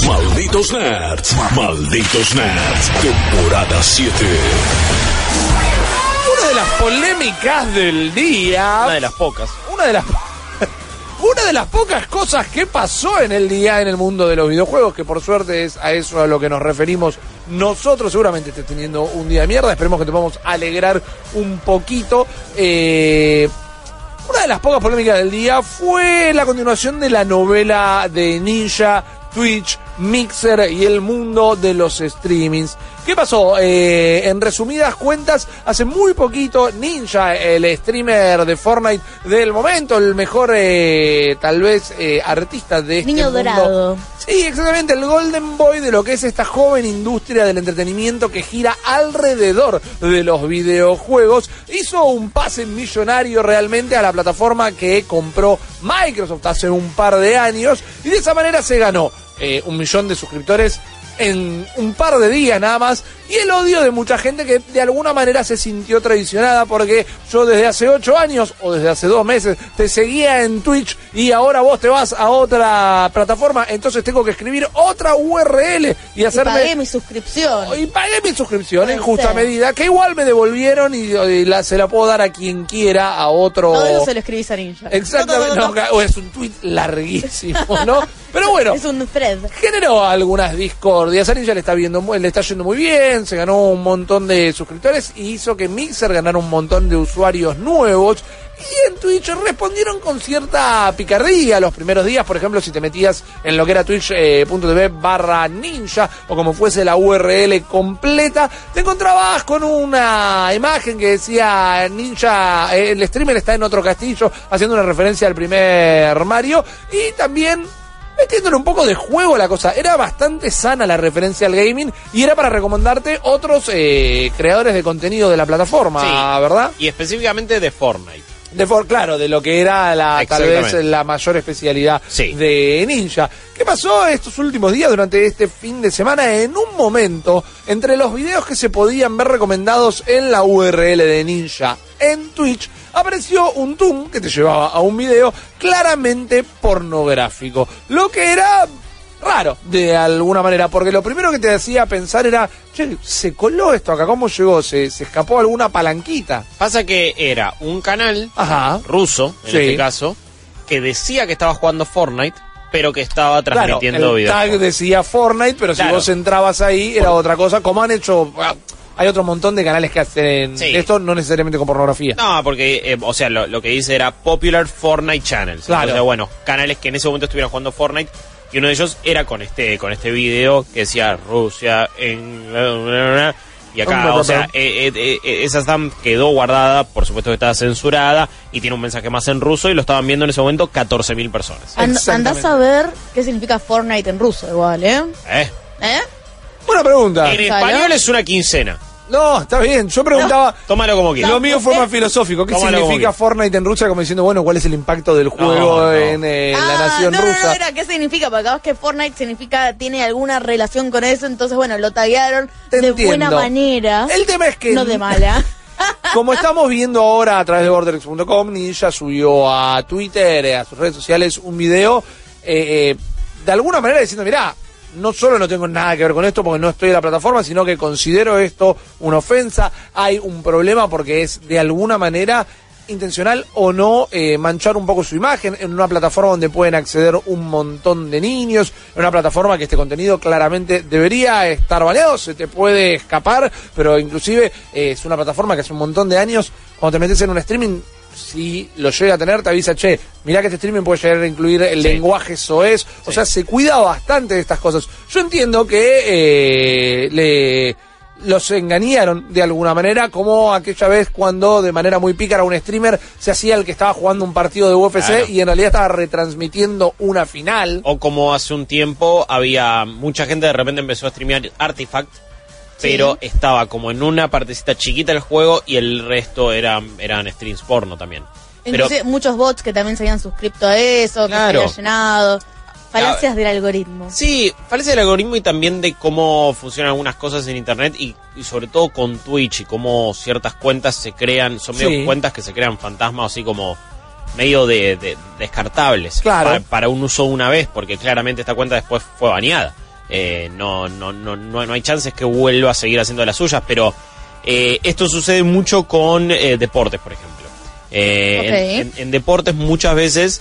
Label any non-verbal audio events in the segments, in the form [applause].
Malditos Nerds, Malditos Nerds, temporada 7. Una de las polémicas del día. Una de las pocas. Una de las. [laughs] Una de las pocas cosas que pasó en el día en el mundo de los videojuegos, que por suerte es a eso a lo que nos referimos nosotros. Seguramente estés teniendo un día de mierda. Esperemos que te podamos alegrar un poquito. Eh, una de las pocas polémicas del día fue la continuación de la novela de Ninja, Twitch, Mixer y el mundo de los streamings. ¿Qué pasó? Eh, en resumidas cuentas, hace muy poquito Ninja, el streamer de Fortnite del momento, el mejor eh, tal vez eh, artista de este Niño mundo. dorado. Sí, exactamente, el Golden Boy de lo que es esta joven industria del entretenimiento que gira alrededor de los videojuegos, hizo un pase millonario realmente a la plataforma que compró Microsoft hace un par de años y de esa manera se ganó eh, un millón de suscriptores en un par de días nada más y el odio de mucha gente que de alguna manera se sintió traicionada porque yo desde hace ocho años o desde hace dos meses te seguía en Twitch y ahora vos te vas a otra plataforma entonces tengo que escribir otra URL y Y hacerme pagué mi suscripción. y pagué mi suscripción en justa ser. medida que igual me devolvieron y, y la, se la puedo dar a quien quiera a otro eso se lo escribís a Ninja. exactamente No, no, no, no, es un tweet larguísimo no [laughs] pero bueno Es un thread. generó algunas discordias. A Ninja le está viendo, le está yendo muy bien, se ganó un montón de suscriptores y hizo que Mixer ganara un montón de usuarios nuevos. Y en Twitch respondieron con cierta picardía los primeros días, por ejemplo, si te metías en lo que era twitch.tv barra ninja o como fuese la URL completa, te encontrabas con una imagen que decía ninja, eh, el streamer está en otro castillo, haciendo una referencia al primer Mario y también metiéndole un poco de juego a la cosa. Era bastante sana la referencia al gaming y era para recomendarte otros eh, creadores de contenido de la plataforma, Sí. ¿verdad? Y específicamente de Fortnite. De for, claro, de lo que era la tal vez la mayor especialidad Sí. de Ninja. ¿Qué pasó estos últimos días durante este fin de semana? En un momento, entre los videos que se podían ver recomendados en la URL de Ninja en Twitch, apareció un toon que te llevaba a un video claramente pornográfico. Lo que era raro, de alguna manera, porque lo primero que te hacía pensar era, che, se coló esto acá, ¿cómo llegó? ¿Se, se escapó alguna palanquita? Pasa que era un canal Ajá. ruso, en Sí. este caso, que decía que estaba jugando Fortnite, pero que estaba Claro, transmitiendo el videos. tag decía Fortnite, pero si Claro. vos entrabas ahí era otra cosa, como han hecho... Hay otro montón de canales que hacen Sí. esto, no necesariamente con pornografía. No, porque, eh, o sea, lo, lo que dice era Popular Fortnite Channels. Claro. Entonces, bueno, canales que en ese momento estuvieran jugando Fortnite. Y uno de ellos era con este con este video que decía Rusia en... Y acá, o sea, eh, eh, eh, esa stamp quedó guardada, por supuesto que estaba censurada, y tiene un mensaje más en ruso, y lo estaban viendo en ese momento 14.000 personas. And- andás a ver qué significa Fortnite en ruso, igual, ¿eh? ¿Eh? ¿Eh? Buena pregunta. En español es una quincena. No, está bien. Yo preguntaba... Tómalo como quieras. Lo mío fue más filosófico. ¿Qué Tómalo como significa quieras. Fortnite en Rusia? Como diciendo, bueno, ¿cuál es el impacto del juego no. en eh, la Ah, nación no, no, rusa? No, era qué significa, porque capaz que Fortnite significa, tiene alguna relación con eso, entonces bueno, lo taguearon Te de entiendo. buena manera. El tema es que... No de mala. [laughs] Como estamos viendo ahora a través de borderx.com, Ninja subió a Twitter, eh, a sus redes sociales, un video eh, eh, de alguna manera diciendo, mirá, no solo no tengo nada que ver con esto porque no estoy en la plataforma, sino que considero esto una ofensa, hay un problema porque es de alguna manera intencional o no eh, manchar un poco su imagen en una plataforma donde pueden acceder un montón de niños, en una plataforma que este contenido claramente debería estar baneado, se te puede escapar, pero inclusive eh, es una plataforma que hace un montón de años, cuando te metes en un streaming, si lo llega a tener, te avisa, che, mirá que este streaming puede llegar a incluir el Sí. lenguaje soez, o sea, se cuida bastante de estas cosas. Yo entiendo que eh, le los engañaron de alguna manera, como aquella vez cuando de manera muy pícara un streamer se hacía el que estaba jugando un partido de UFC Claro. y en realidad estaba retransmitiendo una final. O como hace un tiempo había mucha gente de repente empezó a streamear Artifact, pero estaba como en una partecita chiquita del juego y el resto eran, eran streams porno también. Pero Inclusive muchos bots que también se habían suscrito a eso, Claro. que se habían llenado. Falacias del algoritmo. sí, parece el algoritmo y también de cómo funcionan algunas cosas en internet y, y sobre todo con Twitch y cómo ciertas cuentas se crean, son medio Sí. cuentas que se crean fantasmas así como medio de, de- descartables Claro. para, para un uso una vez, porque claramente esta cuenta después fue baneada. Eh, no, no, no, no, no hay chances que vuelva a seguir haciendo las suyas, pero eh, esto sucede mucho con eh, deportes, por ejemplo. Eh, en, en- en deportes muchas veces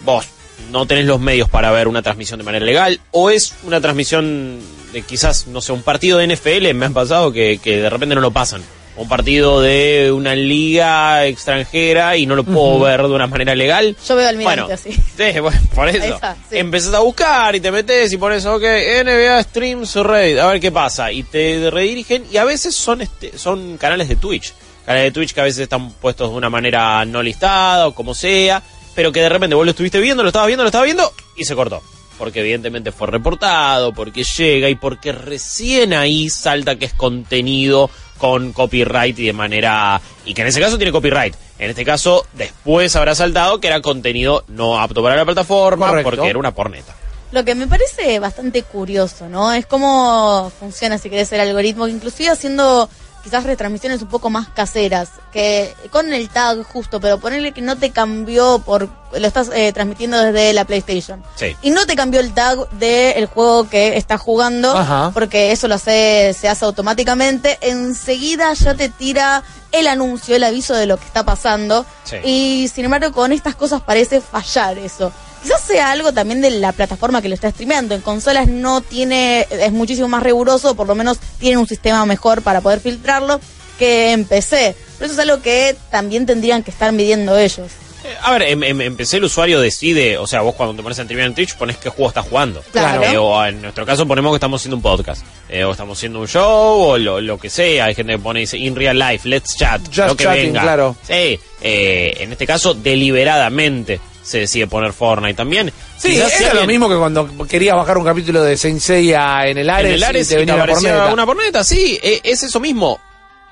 vos no tenés los medios para ver una transmisión de manera legal o es una transmisión de quizás, no sé, un partido de NFL, me han pasado que, que de repente no lo pasan. Un partido de una liga extranjera y no lo puedo ver de una manera legal. Yo veo al Bueno, así. sí, [laughs] bueno, por eso. Sí. Empezás a buscar y te metes y pones, ok, NBA Streams Raid, a ver qué pasa. Y te redirigen y a veces son, este, son canales de Twitch. Canales de Twitch que a veces están puestos de una manera no listada o como sea, pero que de repente vos lo estuviste viendo, lo estabas viendo, lo estabas viendo y se cortó. Porque evidentemente fue reportado, porque llega y porque recién ahí salta que es contenido con copyright y de manera... Y que en ese caso tiene copyright. En este caso, después habrá saltado que era contenido no apto para la plataforma Correcto. porque era una porneta. Lo que me parece bastante curioso, ¿no? Es cómo funciona, si querés, el algoritmo, inclusive haciendo quizás retransmisiones un poco más caseras, que con el tag justo, pero ponerle que no te cambió por, lo estás eh, transmitiendo desde la PlayStation. Sí. Y no te cambió el tag del juego que estás jugando, Ajá. porque eso lo hace, se hace automáticamente. Enseguida ya te tira el anuncio, el aviso de lo que está pasando. Sí. Y sin embargo, con estas cosas parece fallar eso. Quizás sea algo también de la plataforma que lo está streameando. En consolas no tiene, es muchísimo más riguroso, por lo menos tienen un sistema mejor para poder filtrarlo que en PC. Pero eso es algo que también tendrían que estar midiendo ellos. Eh, A ver, en, en- en PC el usuario decide, o sea, vos cuando te pones a streamear en Twitch pones qué juego estás jugando. Claro. Eh, o en nuestro caso ponemos que estamos haciendo un podcast, eh, o estamos haciendo un show, o lo, lo que sea. Hay gente que pone dice in real life, let's chat, Just lo que chatting, venga. claro. Sí, eh, en este caso deliberadamente se decide poner Fortnite también. Sí, Quizás era lo mismo que cuando querías bajar un capítulo de Saint Seiya en el Ares, en el Ares y te venía la aparecía porneta. una porneta, sí, eh, es eso mismo.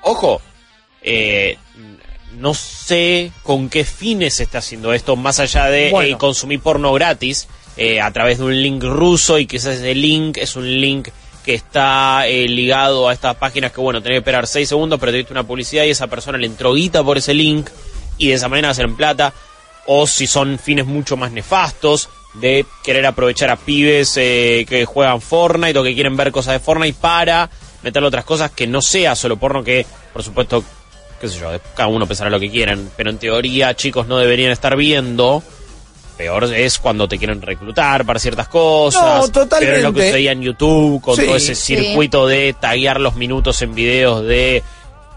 Ojo, eh, no sé con qué fines se está haciendo esto, más allá de Bueno. eh, consumir porno gratis eh, a través de un link ruso y quizás ese link es un link que está eh, ligado a estas páginas que, bueno, tenés que esperar 6 segundos, pero te diste una publicidad y esa persona le entró guita por ese link y de esa manera hacer plata. O si son fines mucho más nefastos de querer aprovechar a pibes eh, que juegan Fortnite o que quieren ver cosas de Fortnite para meterle otras cosas que no sea solo porno que, por supuesto, qué sé yo, cada uno pensará lo que quieran, pero en teoría chicos no deberían estar viendo. Peor es cuando te quieren reclutar para ciertas cosas. No, totalmente. Pero es lo que sucedía en YouTube con Sí, todo ese sí. circuito de taguear los minutos en videos de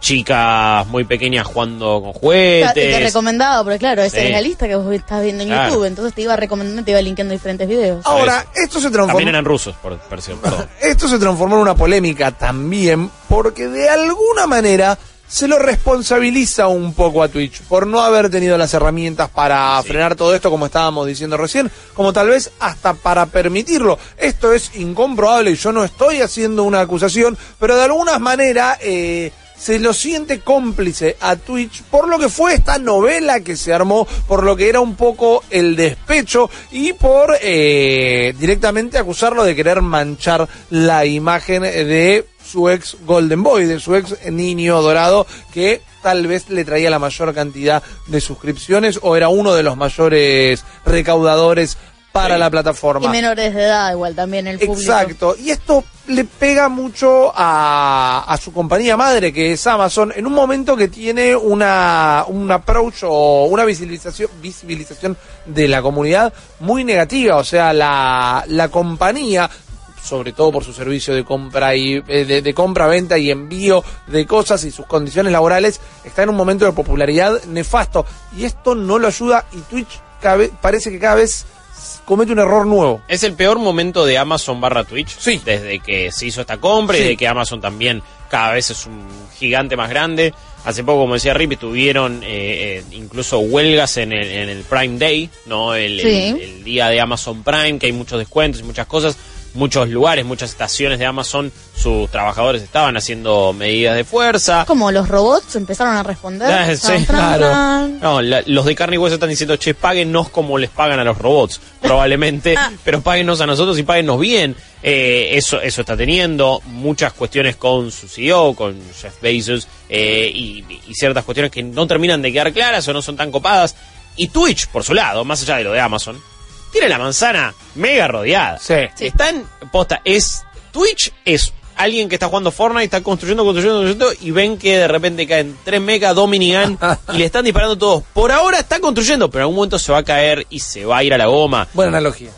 chicas muy pequeñas jugando con Te, te juguetes. recomendaba, porque claro, esa Sí. es la lista que vos estás viendo en Claro. YouTube, entonces te iba recomendando, te iba linkeando diferentes videos. Ahora, esto se transformó... También eran rusos, por, por cierto. [laughs] Esto se transformó en una polémica también porque de alguna manera se lo responsabiliza un poco a Twitch por no haber tenido las herramientas para Sí. frenar todo esto como estábamos diciendo recién, como tal vez hasta para permitirlo. Esto es incomprobable y yo no estoy haciendo una acusación, pero de alguna manera eh, se lo siente cómplice a Twitch por lo que fue esta novela que se armó, por lo que era un poco el despecho y por eh, directamente acusarlo de querer manchar la imagen de su ex Golden Boy, de su ex niño dorado que tal vez le traía la mayor cantidad de suscripciones o era uno de los mayores recaudadores para Sí. la plataforma. Y menores de edad igual también el público. Exacto, y esto le pega mucho a, a su compañía madre, que es Amazon, en un momento que tiene una, un approach o una visibilización, visibilización de la comunidad muy negativa. O sea, la, la compañía sobre todo por su servicio de compra y eh, de, de compra, venta y envío de cosas y sus condiciones laborales, está en un momento de popularidad nefasto y esto no lo ayuda y Twitch cada vez- parece que cada vez comete un error nuevo. Es el peor momento de Amazon barra Twitch. Sí. Desde que se hizo esta compra y de que Amazon también cada vez es un gigante más grande. Hace poco, como decía Rippy, tuvieron eh, eh, incluso huelgas en el, en el Prime Day, ¿no? El, el día de Amazon Prime, que hay muchos descuentos y muchas cosas. Muchos lugares, muchas estaciones de Amazon, sus trabajadores estaban haciendo medidas de fuerza. Como los robots empezaron a responder. Ah, sí, Tran, tran, claro. tran. No, la- los de carne y hueso están diciendo, che, páguennos como les pagan a los robots, probablemente, [laughs] Ah. pero páguennos a nosotros y páguennos bien. Eh, eso, eso está teniendo muchas cuestiones con su CEO, con Jeff Bezos, eh, y, y ciertas cuestiones que no terminan de quedar claras o no son tan copadas. Y Twitch, por su lado, más allá de lo de Amazon, tiene la manzana mega rodeada. Sí. Están, posta, es, Twitch es alguien que está jugando Fortnite, está construyendo, construyendo, construyendo, y ven que de repente caen 3 mega Dominigan [laughs] y le están disparando todos. Por ahora está construyendo, pero en algún momento se va a caer y se va a ir a la goma. Buena analogía.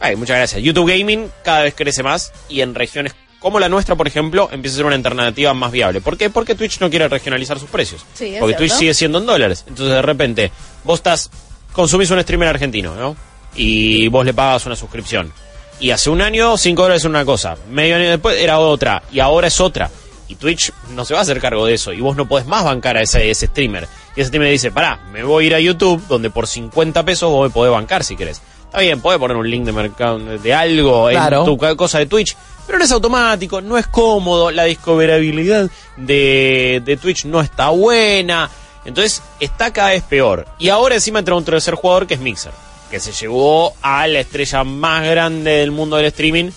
Ay, muchas gracias. YouTube Gaming cada vez crece más y en regiones como la nuestra, por ejemplo, empieza a ser una alternativa más viable. ¿Por qué? Porque Twitch no quiere regionalizar sus precios. Sí, es Porque Twitch sigue siendo en dólares. Entonces, de repente, vos estás, consumís un streamer argentino, ¿no? Y vos le pagas una suscripción. Y hace un año, 5 dólares era una cosa. Medio año después era otra. Y ahora es otra. Y Twitch no se va a hacer cargo de eso. Y vos no podés más bancar a ese, ese streamer. Y ese streamer dice, pará, me voy a ir a YouTube, donde por 50 pesos vos me podés bancar si querés. Está bien, podés poner un link de mercado de algo Claro. en tu cosa de Twitch. Pero no es automático, no es cómodo, la discoverabilidad de, de Twitch no está buena. Entonces está cada vez peor. Y ahora encima entra un tercer jugador que es Mixer, que se llevó a la estrella más grande del mundo del streaming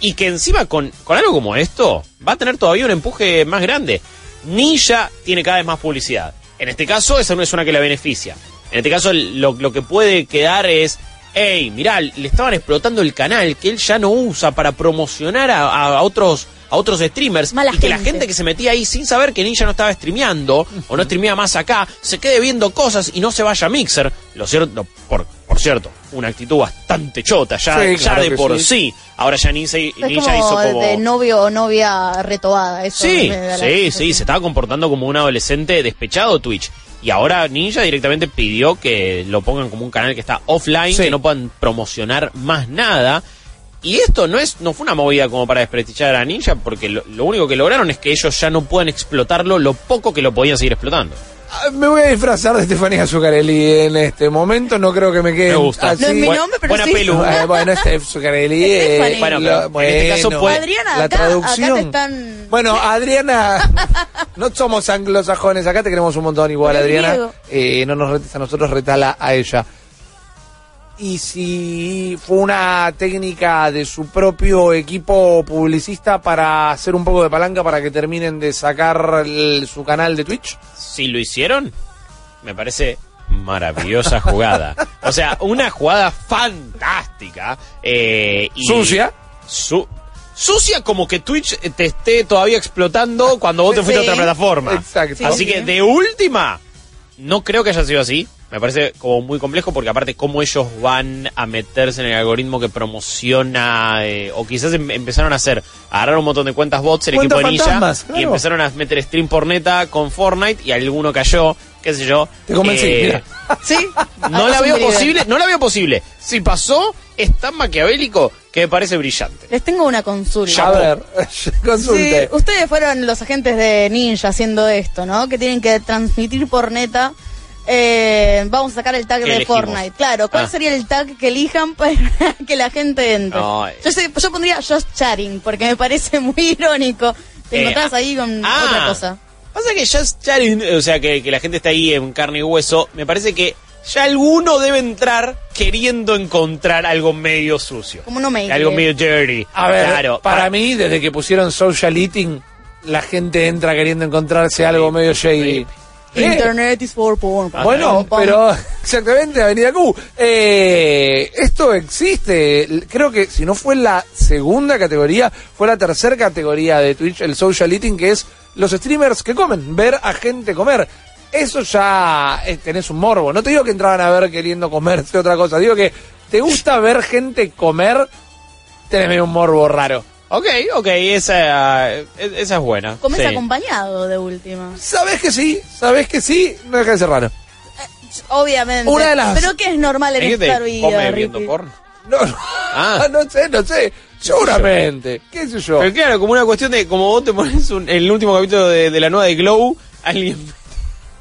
y que encima con, con algo como esto va a tener todavía un empuje más grande. Ninja tiene cada vez más publicidad. En este caso, esa no es una que la beneficia. En este caso, lo, lo que puede quedar es, hey, mirá, le estaban explotando el canal que él ya no usa para promocionar a, a otros a otros streamers Mala y que la gente. que se metía ahí sin saber que Ninja no estaba streameando o no streamea más acá, se quede viendo cosas y no se vaya a Mixer. Lo cierto, por, por cierto, una actitud bastante chota, ya, Sí, ya claro de por sí. sí. Ahora ya Ninja, Ninja hizo como como... de novio o novia retobada. Eso Sí, sí, sí, se estaba comportando como un adolescente despechado Twitch. Y ahora Ninja directamente pidió que lo pongan como un canal que está offline, Sí. que no puedan promocionar más nada. Y esto no es no fue una movida como para desprestigiar a Ninja, porque lo, lo único que lograron es que ellos ya no pueden explotarlo lo poco que lo podían seguir explotando. Ah, Me voy a disfrazar de Estefanía Zuccarelli en este momento. No creo que me quede Me gusta. así. No es mi nombre, pero buena sí. pelu. Eh, [laughs] bueno, Steph Zuccarelli. Eh, Bueno, lo- en este caso puede- Adriana, la acá, traducción. acá te están... Bueno, Adriana, [laughs] no somos anglosajones, acá te queremos un montón igual, Adriana. Eh, no nos retes a nosotros, retala a ella. Y si fue una técnica de su propio equipo publicista para hacer un poco de palanca para que terminen de sacar el- su canal de Twitch. Si lo hicieron, me parece maravillosa jugada. O sea, una jugada fantástica. eh, y Sucia. Su- sucia como que Twitch te esté todavía explotando cuando vos te fuiste Sí. a otra plataforma. Exacto. Sí. Así que de última, no creo que haya sido así. Me parece como muy complejo porque aparte cómo ellos van a meterse en el algoritmo que promociona eh, o quizás em- empezaron a hacer, agarrar un montón de cuentas bots el equipo de Ninja y empezaron a meter stream por neta con Fortnite y alguno cayó, qué sé yo. Te convencí, Eh, mira. [laughs] Sí. [laughs] no la veo posible, no la veo posible. Si pasó, es tan maquiavélico que me parece brillante. Les tengo una consulta. A ver, [laughs] consulte. Sí, ustedes fueron los agentes de Ninja haciendo esto, ¿no? Que tienen que transmitir por neta. Eh, vamos a sacar el tag ¿Qué de elegimos? Fortnite. Claro, ¿cuál Ah. sería el tag que elijan [laughs] para que la gente entre? No, eh. yo, sé- yo pondría Just Chatting, porque me parece [laughs] muy irónico. Te Eh, encontrás ahí con ah, otra cosa. Pasa que ya, ya- o sea, que, que la gente está ahí en carne y hueso, me parece que ya alguno debe entrar queriendo encontrar algo medio sucio. Como no me Algo medio dirty. A ver, claro, para ah, mí, desde que pusieron social eating, la gente entra queriendo encontrarse algo medio shady. ¿Qué? Internet is for porn. Bueno, Pam, pam. pero [laughs] exactamente, Avenida Q. Eh, esto existe. Creo que si no fue la segunda categoría, fue la tercera categoría de Twitch, el social eating, que es los streamers que comen, ver a gente comer. Eso ya eh, tenés un morbo. No te digo que entraban a ver queriendo comerse otra cosa. Digo que te gusta ver gente comer, tenés medio un morbo raro. Ok, ok, esa, eh, esa es buena. Comes sí. acompañado de última. Sabes que sí, sabes que sí, no deja de ser raro. Obviamente. Una de las- Pero que es normal en ¿Hay gente esta vida, come viendo porno? No, no, Ah. [laughs] no sé, no sé. Seguramente. ¿Qué sé yo? Pero claro, como una cuestión de, como vos te pones un- el último capítulo de, de la nueva de Glow, alguien...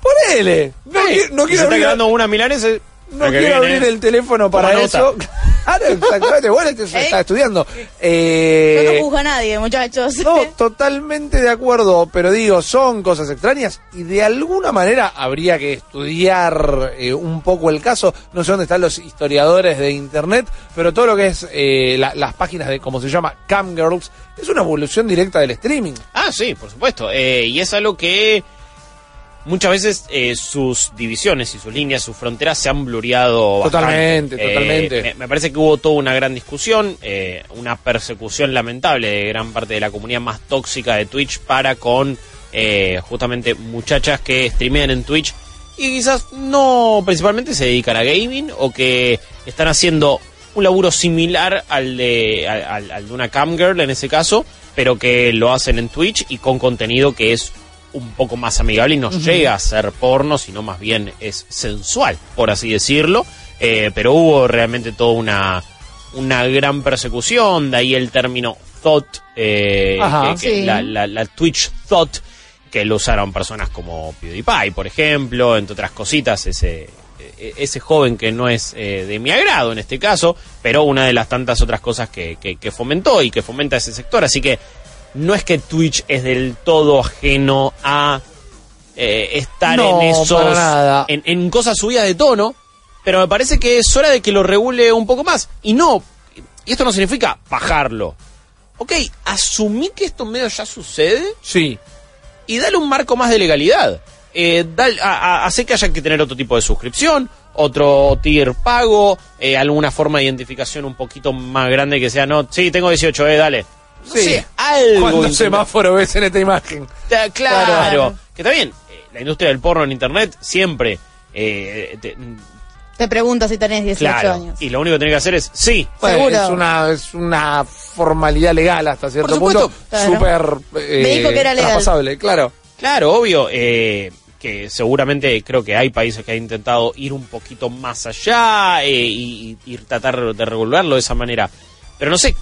Ponele. No, Eh, qui- no quiero se está quedando una milanesa. No quiero abrir el teléfono para Toma eso. [laughs] Claro, exactamente. Bueno, este se ¿Eh? está estudiando. Yo Eh, no juzgo a nadie, muchachos. No, [laughs] totalmente de acuerdo, pero digo, son cosas extrañas y de alguna manera habría que estudiar eh, un poco el caso. No sé dónde están los historiadores de Internet, pero todo lo que es eh, la- las páginas de, como se llama, Camgirls, es una evolución directa del streaming. Ah, sí, por supuesto. Eh, y es algo que muchas veces eh, sus divisiones y sus líneas, sus fronteras se han blureado Totalmente, bastante. Eh, totalmente. me, me parece que hubo toda una gran discusión, eh, una persecución lamentable de gran parte de la comunidad más tóxica de Twitch para con eh, justamente muchachas que streamean en Twitch y quizás no principalmente se dedican a gaming o que están haciendo un laburo similar al de, al, al- al de una camgirl en ese caso, pero que lo hacen en Twitch y con contenido que es un poco más amigable y no llega a ser porno, sino más bien es sensual, por así decirlo. Eh, pero hubo realmente toda una, una gran persecución, de ahí el término thought, eh, Ajá. que- que Sí. la, la- la Twitch thought, que lo usaron personas como PewDiePie, por ejemplo, entre otras cositas, ese, e- ese joven que no es eh, de mi agrado en este caso, pero una de las tantas otras cosas que, que- que fomentó y que fomenta ese sector. Así que no es que Twitch es del todo ajeno a eh, estar No, en esos. En, en cosas subidas de tono, pero me parece que es hora de que lo regule un poco más. Y no, y esto no significa bajarlo. Ok, asumí que esto medio ya sucede Sí. y dale un marco más de legalidad. Eh, dale- a- a- hace que haya que tener otro tipo de suscripción, otro tier pago, eh, alguna forma de identificación un poquito más grande que sea, no, sí, tengo 18, eh, dale. No Sí. sé, algo. ¿Cuántos intenta- semáforos ves en esta imagen? Ta- Claro, Claro. que está bien. eh, la industria del porno en internet siempre. eh, te- Te pregunto si tenés 18 claro. años. Y lo único que tenés que hacer es sí. Bueno, Seguro. es una es una formalidad legal hasta cierto Por supuesto. punto. Claro. Súper eh, Me dijo que era legal. traspasable, claro. Claro, obvio, eh, que seguramente creo que hay países que han intentado ir un poquito más allá eh, y, y tratar de regularlo de esa manera. Pero no sé,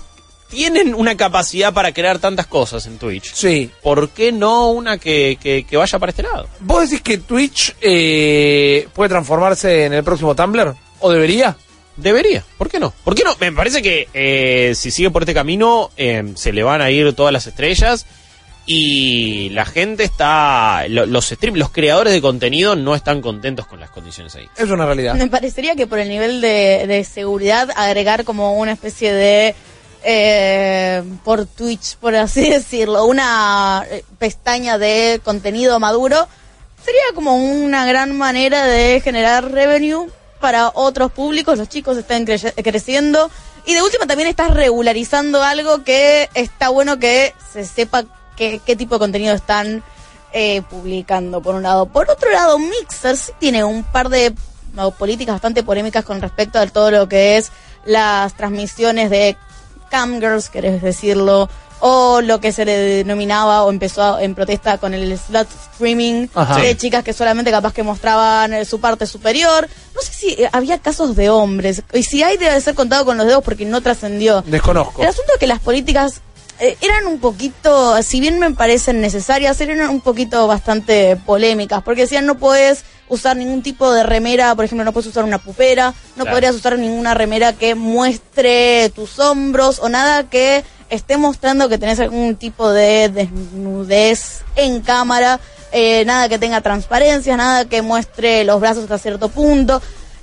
tienen una capacidad para crear tantas cosas en Twitch. Sí. ¿Por qué no una que, que- que vaya para este lado? ¿Vos decís que Twitch eh, puede transformarse en el próximo Tumblr? ¿O debería? Debería, ¿por qué no? ¿Por qué no? Me parece que eh, si sigue por este camino eh, se le van a ir todas las estrellas y la gente está, lo- los stream, los creadores de contenido no están contentos con las condiciones ahí. Es una realidad. Me parecería que por el nivel de, de seguridad agregar como una especie de eh, por Twitch, por así [laughs] decirlo, una eh, pestaña de contenido maduro sería como una gran manera de generar revenue para otros públicos. Los chicos están creciendo y de última también estás regularizando algo que está bueno que se sepa qué, qué tipo de contenido están eh, publicando, por un lado. Por otro lado, Mixer sí tiene un par de políticas bastante polémicas con respecto a todo lo que es las transmisiones de camgirls, querés decirlo, o lo que se le denominaba o empezó en protesta con el slut streaming Ajá. de chicas que solamente capaz que mostraban eh, su parte superior. No sé si eh, había casos de hombres, y si hay debe ser contado con los dedos porque no trascendió. Desconozco. El asunto es que las políticas eh, eran un poquito, si bien me parecen necesarias, eran un poquito bastante polémicas, porque decían no puedes usar ningún tipo de remera, por ejemplo, no puedes usar una pupera, no Claro. podrías usar ninguna remera que muestre tus hombros o nada que esté mostrando que tenés algún tipo de desnudez en cámara, eh, nada que tenga transparencias, nada que muestre los brazos hasta cierto punto.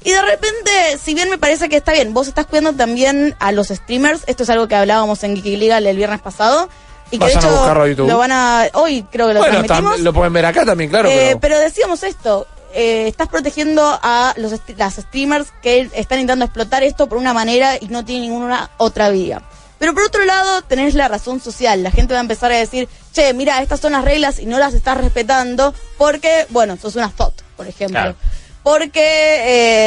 Y de repente, si bien me parece que está bien, vos estás cuidando también a los streamers, esto es algo que hablábamos en Geeky Legal el viernes pasado, y que de hecho buscarlo a YouTube. lo van a, hoy creo que lo bueno, transmitimos. lo pueden ver acá también, claro. Eh, pero... pero... decíamos esto, eh, estás protegiendo a los las streamers que están intentando explotar esto por una manera y no tienen ninguna otra vía. Pero por otro lado, tenés la razón social. La gente va a empezar a decir, che, mira, estas son las reglas y no las estás respetando porque, bueno, sos una thought, por ejemplo. Claro. Porque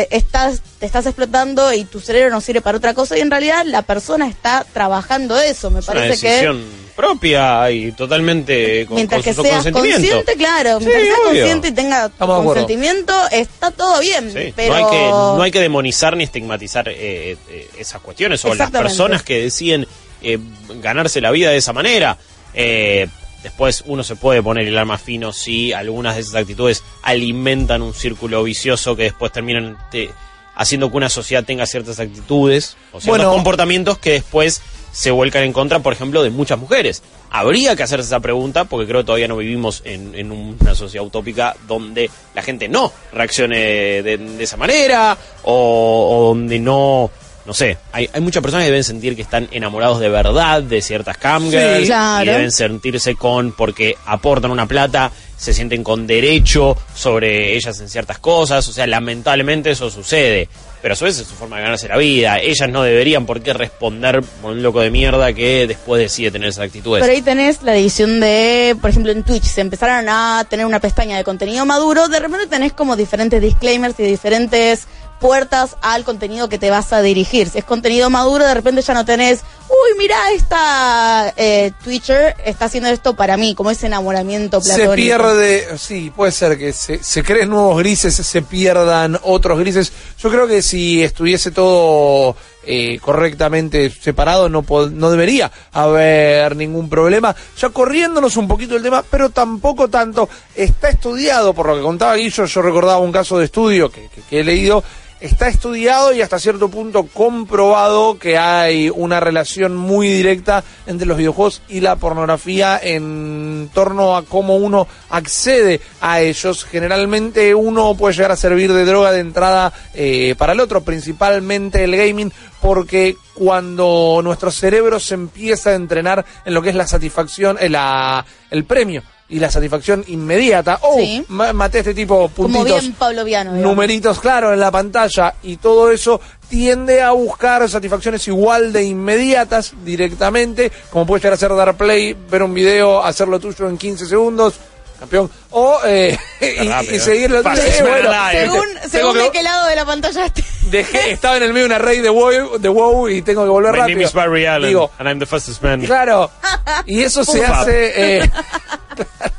eh, estás, te estás explotando y tu cerebro no sirve para otra cosa y en realidad la persona está trabajando eso. Me Es una parece que... decisión propia y totalmente con, Mientras con que su seas consentimiento. consciente, claro, Sí, mientras seas obvio. consciente y tenga Estamos consentimiento, está todo bien. Sí, pero... no, hay que, no hay que demonizar ni estigmatizar eh, eh, esas cuestiones o las personas que deciden eh, ganarse la vida de esa manera. Eh, después uno se puede poner el arma fino si algunas de esas actitudes alimentan un círculo vicioso que después terminan te- haciendo que una sociedad tenga ciertas actitudes o ciertos Bueno. comportamientos que después se vuelcan en contra, por ejemplo, de muchas mujeres. Habría que hacerse esa pregunta porque creo que todavía no vivimos en, en una sociedad utópica donde la gente no reaccione de, de esa manera o, o donde no, no sé, hay, hay muchas personas que deben sentir que están enamorados de verdad de ciertas camgirls Sí, claro. y deben sentirse con, porque aportan una plata, se sienten con derecho sobre ellas en ciertas cosas, o sea, lamentablemente eso sucede. Pero a su vez es su forma de ganarse la vida. Ellas no deberían por qué responder por un loco de mierda que después decide tener esas actitudes. Pero ahí tenés la división de, por ejemplo, en Twitch se empezaron a tener una pestaña de contenido maduro, de repente tenés como diferentes disclaimers y diferentes puertas al contenido que te vas a dirigir. Si es contenido maduro, de repente ya no tenés, uy, mira, esta eh, Twitcher está haciendo esto para mí, como ese enamoramiento platónico. Se pierde, sí, puede ser que se, se creen nuevos grises, se pierdan otros grises. Yo creo que si estuviese todo eh, correctamente separado, no, no debería haber ningún problema. Ya corriéndonos un poquito el tema, pero tampoco tanto. Está estudiado, por lo que contaba Guillo, yo recordaba un caso de estudio que, que- que he leído. Está estudiado y hasta cierto punto comprobado que hay una relación muy directa entre los videojuegos y la pornografía en torno a cómo uno accede a ellos. Generalmente uno puede llegar a servir de droga de entrada eh, para el otro, principalmente el gaming, porque cuando nuestro cerebro se empieza a entrenar en lo que es la satisfacción, eh, la- el premio y la satisfacción inmediata. Oh, Sí. maté a este tipo Como puntitos bien pavloviano. digamos. numeritos claro en la pantalla y todo eso tiende a buscar satisfacciones igual de inmediatas directamente, como puede llegar a ser dar play, ver un video, hacerlo tuyo en 15 segundos, campeón, o eh, [laughs] y, y seguir lo Fácil, Eh, bueno, eh. Según, tengo según que- de qué lado de la pantalla esté. dejé, [laughs] estaba en el medio de una raid de WoW, de WoW y tengo que volver My rápido. name is Barry Allen, Digo, and I'm the fastest man. Claro. [laughs] Y eso se hace. eh,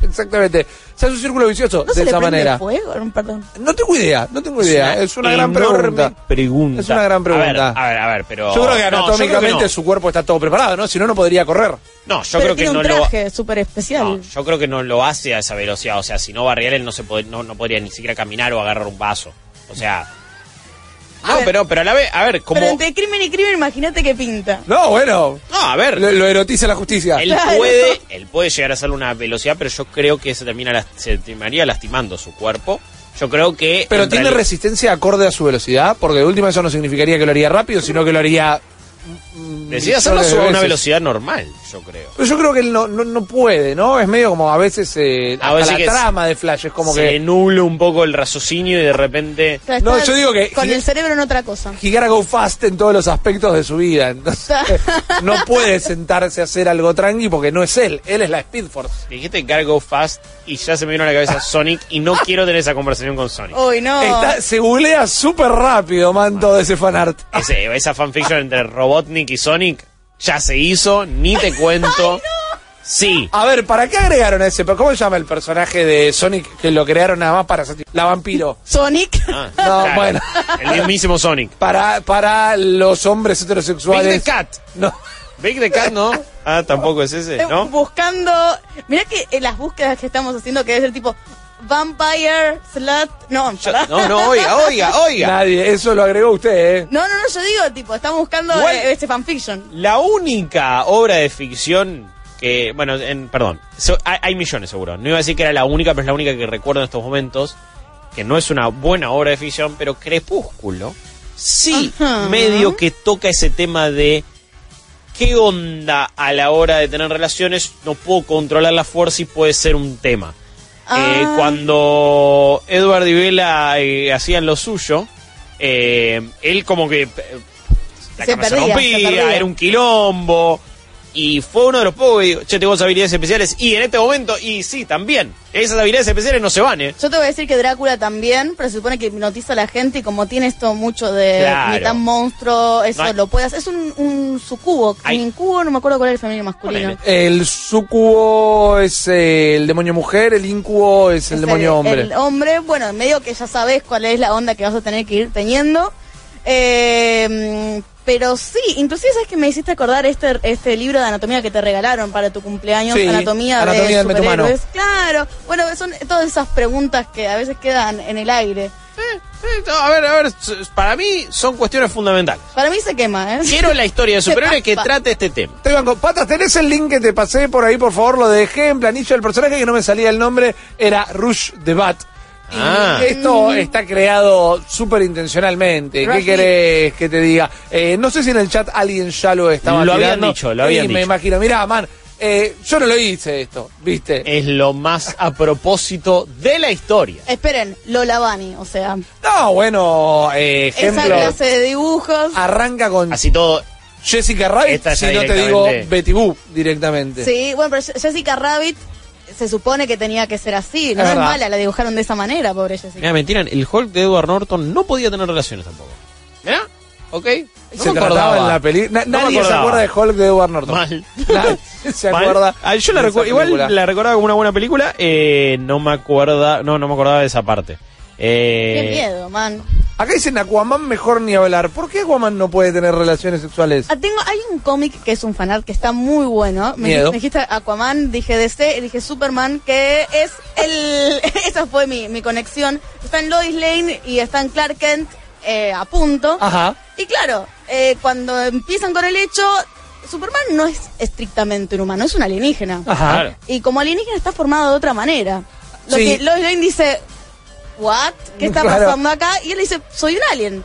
exactamente. Se hace un círculo vicioso ¿No de se le esa prende manera. fuego? Perdón. No tengo idea, no tengo idea. Es una, gran pregunta. pregunta. Es una gran pregunta. A ver, a ver, a ver, pero... Yo creo que No, anatómicamente creo que no. su cuerpo está todo preparado, ¿no? Si no, no podría correr. No, yo Pero creo que tiene no un lo... traje súper especial. No, yo creo que no lo hace a esa velocidad. O sea, si no Barry Allen no, se pod- no, no podría ni siquiera caminar o agarrar un vaso. O sea... No, ver. pero, pero a la vez, a ver, como... Pero entre crimen y crimen, imagínate qué pinta. No, bueno. No, a ver, Lo, lo erotiza la justicia. él Claro. puede, él puede llegar a hacerle una velocidad, pero yo creo que se termina se terminaría lastimando su cuerpo. Yo creo que... Pero en tiene resistencia acorde a su velocidad, porque de última eso no significaría que lo haría rápido, sino que lo haría. Mm, Decide hacerlo de a una veces. velocidad normal, yo creo. Pero yo creo que él no, no, no puede, ¿no? Es medio como a veces eh, Ah, hasta la trama de Flash, es como se que. nubla un poco el raciocinio y de repente... No, yo digo que- Con el cerebro en otra cosa. He gotta go fast en todos los aspectos de su vida. Entonces, [laughs] no puede sentarse a hacer algo tranqui porque no es él. Él es la Speed Force. Dijiste Go Fast y ya se me vino a la cabeza [laughs] Sonic y no quiero tener esa conversación con Sonic. Uy, no. Está- se googlea súper rápido, man, todo ese fanart. Ese- esa fanfiction entre Robotnik y Sonic ya se hizo, ni te [laughs] cuento. Sí. A ver, ¿para qué agregaron a ese? ¿Cómo se llama el personaje de Sonic que lo crearon nada más para la vampiro? [laughs] Sonic. Ah, [laughs] No, bueno. El mismísimo Sonic. Para, para los hombres Big heterosexuales. the Cat. No. Big the Cat, ¿no? Ah, tampoco es ese, Eh, ¿no? Buscando. Mirá que en las búsquedas que estamos haciendo, que es el tipo Vampire, Slut. No, no, no, oiga, oiga, oiga. Nadie, eso lo agregó usted, ¿eh? No, no, no, yo digo, tipo, estamos buscando eh, este fanfiction. La única obra de ficción que, bueno, en, perdón, so- hay, hay millones seguro. No iba a decir que era la única, pero es la única que recuerdo en estos momentos, que no es una buena obra de ficción, pero Crepúsculo sí medio que toca ese tema de qué onda a la hora de tener relaciones, no puedo controlar la fuerza y puede ser un tema. Eh, Ah. cuando Edward y Bella eh, hacían lo suyo, eh, él como que... eh, la Se cama se perdía, se rompía, era un quilombo. Y fue uno de los pocos que digo, che, tengo habilidades especiales. Y en este momento, y sí, también. Esas habilidades especiales no se van, ¿eh? Yo te voy a decir que Drácula también, pero se supone que hipnotiza a la gente y como tiene esto mucho de Claro. mitad monstruo, eso No hay- lo puede hacer. Es un, un sucubo, Hay- un incubo, no me acuerdo cuál es el femenino masculino. El sucubo es eh, el demonio mujer, el incubo es el Es demonio hombre. El hombre, bueno, medio que ya sabes cuál es la onda que vas a tener que ir teniendo. Eh, pero sí, inclusive sabes que me hiciste acordar este este libro de anatomía que te regalaron para tu cumpleaños, Sí, anatomía, Anatomía de superhéroes. Claro, bueno, son todas esas preguntas que a veces quedan en el aire. Eh, no, a ver, a ver, para mí son cuestiones fundamentales. Para mí se quema, ¿eh? Quiero la historia de [laughs] superhéroes que trate este tema. Te banco. Patas, ¿tenés el link que te pasé por ahí, por favor? Lo dejé en planillo. El personaje que no me salía el nombre era Rush the Bat. Y Ah. esto está creado súper intencionalmente. ¿Qué querés que te diga? Eh, no sé si en el chat alguien ya lo estaba Lo habían tirando. dicho, lo habían Y me dicho. imagino, mirá, man, eh, yo no lo hice esto, ¿viste? Es lo más a propósito de la historia. Esperen, Lola Bunny, o sea, No, bueno, eh, esa ejemplo, clase de dibujos. arranca con Así todo, Jessica Rabbit, Esta si no te digo directamente- Betty Boo directamente. Sí, bueno, pero Jessica Rabbit se supone que tenía que ser así. No Es mala, la dibujaron de esa manera, pobre Jessica. mira, mentira, el Hulk de Edward Norton no podía tener relaciones tampoco. ¿Mira? ¿Ok? No se me trataba acordaba. en la película. No nadie se acuerda de Hulk de Edward Norton. Mal. [laughs] Nadie [laughs] se Mal. acuerda. Ah, yo la igual película. la recordaba como una buena película, eh, no me acuerda, no, no me acordaba de esa parte. Eh, Qué miedo, man. Acá dicen Aquaman mejor ni hablar. ¿Por qué Aquaman no puede tener relaciones sexuales? Ah, tengo, hay un cómic que es un fanart que está muy bueno. Me, Miedo. me dijiste Aquaman, dije DC, dije Superman, que es el. [laughs] esa fue mi, mi conexión. Está en Lois Lane y está en Clark Kent eh, a punto. Ajá. Y claro, eh, cuando empiezan con el hecho, Superman no es estrictamente un humano, es un alienígena. Ajá. Y como alienígena está formado de otra manera. Lo Sí. que Lois Lane dice, ¿what? ¿Qué está [laughs] Claro. pasando acá? Y él dice, soy un alien.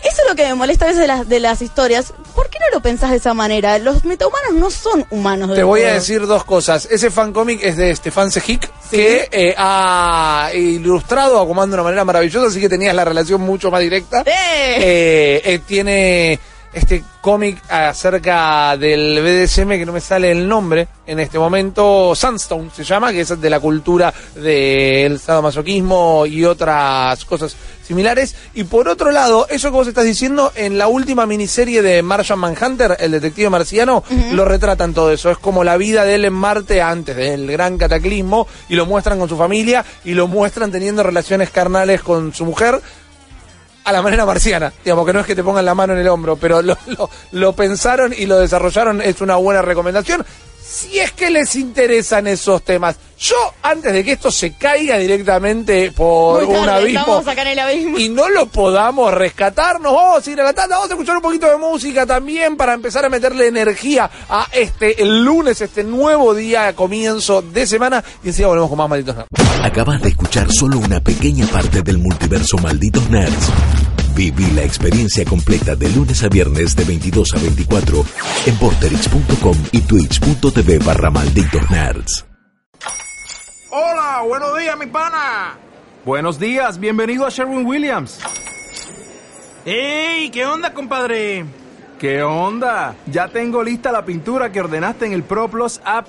Eso es lo que me molesta a veces de las, de las historias. ¿Por qué no lo pensás de esa manera? Los metahumanos no son humanos. Te voy a decir dos cosas. Ese fan cómic es de Stefan Sejic, que eh, ha ilustrado a Aquaman de una manera maravillosa, así que tenías la relación mucho más directa. ¡Eh! Eh, eh, tiene este cómic acerca del BDSM que no me sale el nombre en este momento, Sandstone se llama, que es de la cultura del sadomasoquismo y otras cosas similares. Y por otro lado, eso que vos estás diciendo, en la última miniserie de Martian Manhunter, el detective marciano, lo retratan todo eso. Es como la vida de él en Marte antes del gran cataclismo y lo muestran con su familia y lo muestran teniendo relaciones carnales con su mujer a la manera marciana, digamos que no es que te pongan la mano en el hombro, pero lo, lo, lo pensaron y lo desarrollaron, es una buena recomendación. Si es que les interesan esos temas. Yo, antes de que esto se caiga directamente por Muy un abismo estamos acá en el abismo. y no lo podamos rescatar, nos vamos a ir a la tanda, vamos a escuchar un poquito de música también para empezar a meterle energía a este el lunes, este nuevo día, comienzo de semana y enseguida volvemos con más malditos nerds. Acabas de escuchar solo una pequeña parte del multiverso Malditos Nerds. Viví la experiencia completa de lunes a viernes de 22 a 24 en porterix.com y twitch.tv barra Malditos Nerds. Hola, buenos días, mi pana. Buenos días, bienvenido a Sherwin Williams. ¡Ey! ¿Qué onda, compadre? ¿Qué onda? Ya tengo lista la pintura que ordenaste en el ProPlus app.